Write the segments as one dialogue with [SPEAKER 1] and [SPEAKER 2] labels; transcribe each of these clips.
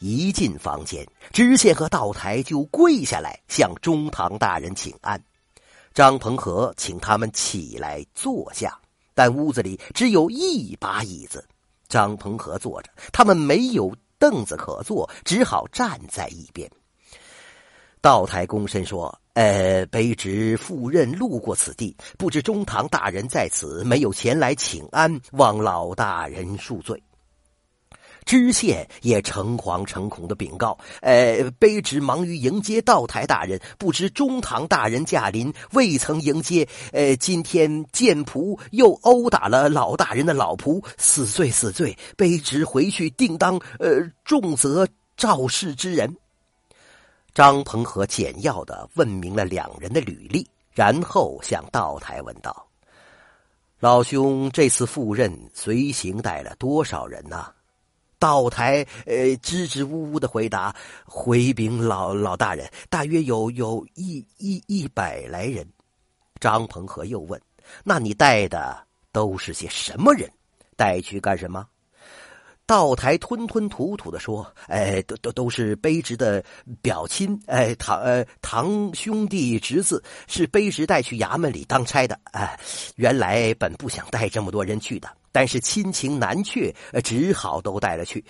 [SPEAKER 1] 一进房间，知县和道台就跪下来向中堂大人请安。张鹏和请他们起来坐下，但屋子里只有一把椅子。张鹏和坐着，他们没有凳子可坐，只好站在一边。道台躬身说：“呃，卑职赴任路过此地，不知中堂大人在此，没有前来请安，望老大人恕罪。”知县也诚惶诚恐的禀告：“呃，卑职忙于迎接道台大人，不知中堂大人驾临，未曾迎接。呃，今天剑仆又殴打了老大人的老仆，死罪死罪！卑职回去定当呃重责肇事之人。”张鹏和简要的问明了两人的履历，然后向道台问道：“老兄，这次赴任随行带了多少人呢？”道台呃支支吾吾的回答：“回禀老老大人，大约有有一一一百来人。”张鹏和又问：“那你带的都是些什么人？带去干什么？”道台吞吞吐吐的说：“哎，都都都是卑职的表亲，哎，堂呃堂兄弟侄子，是卑职带去衙门里当差的。哎，原来本不想带这么多人去的，但是亲情难却，只好都带了去。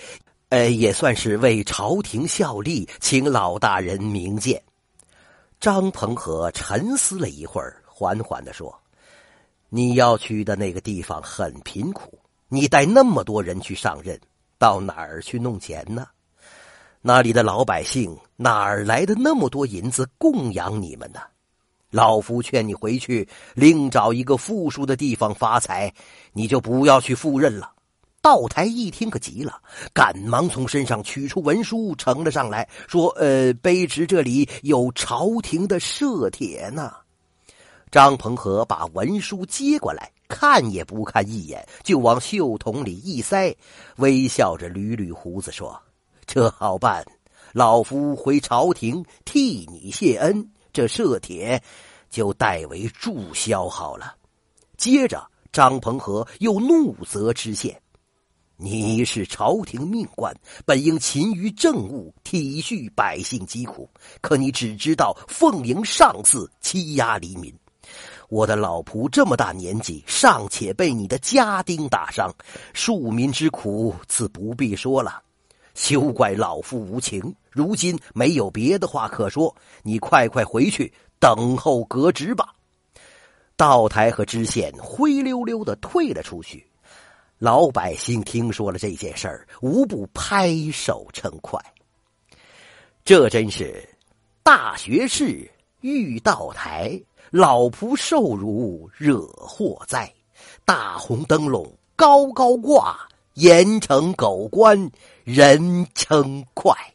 [SPEAKER 1] 呃，也算是为朝廷效力，请老大人明鉴。”张鹏和沉思了一会儿，缓缓的说：“你要去的那个地方很贫苦，你带那么多人去上任。”到哪儿去弄钱呢？那里的老百姓哪儿来的那么多银子供养你们呢？老夫劝你回去，另找一个富庶的地方发财，你就不要去赴任了。道台一听可急了，赶忙从身上取出文书呈了上来，说：“呃，卑职这里有朝廷的赦帖呢。”张鹏和把文书接过来。看也不看一眼，就往袖筒里一塞，微笑着捋捋胡子说：“这好办，老夫回朝廷替你谢恩，这赦帖就代为注销好了。”接着，张鹏和又怒责知县：“你是朝廷命官，本应勤于政务，体恤百姓疾苦，可你只知道奉迎上司，欺压黎民。”我的老仆这么大年纪，尚且被你的家丁打伤，庶民之苦自不必说了。休怪老夫无情，如今没有别的话可说，你快快回去等候革职吧。道台和知县灰溜溜的退了出去，老百姓听说了这件事儿，无不拍手称快。这真是大学士遇道台。老仆受辱惹祸灾，大红灯笼高高挂，严惩狗官人称快。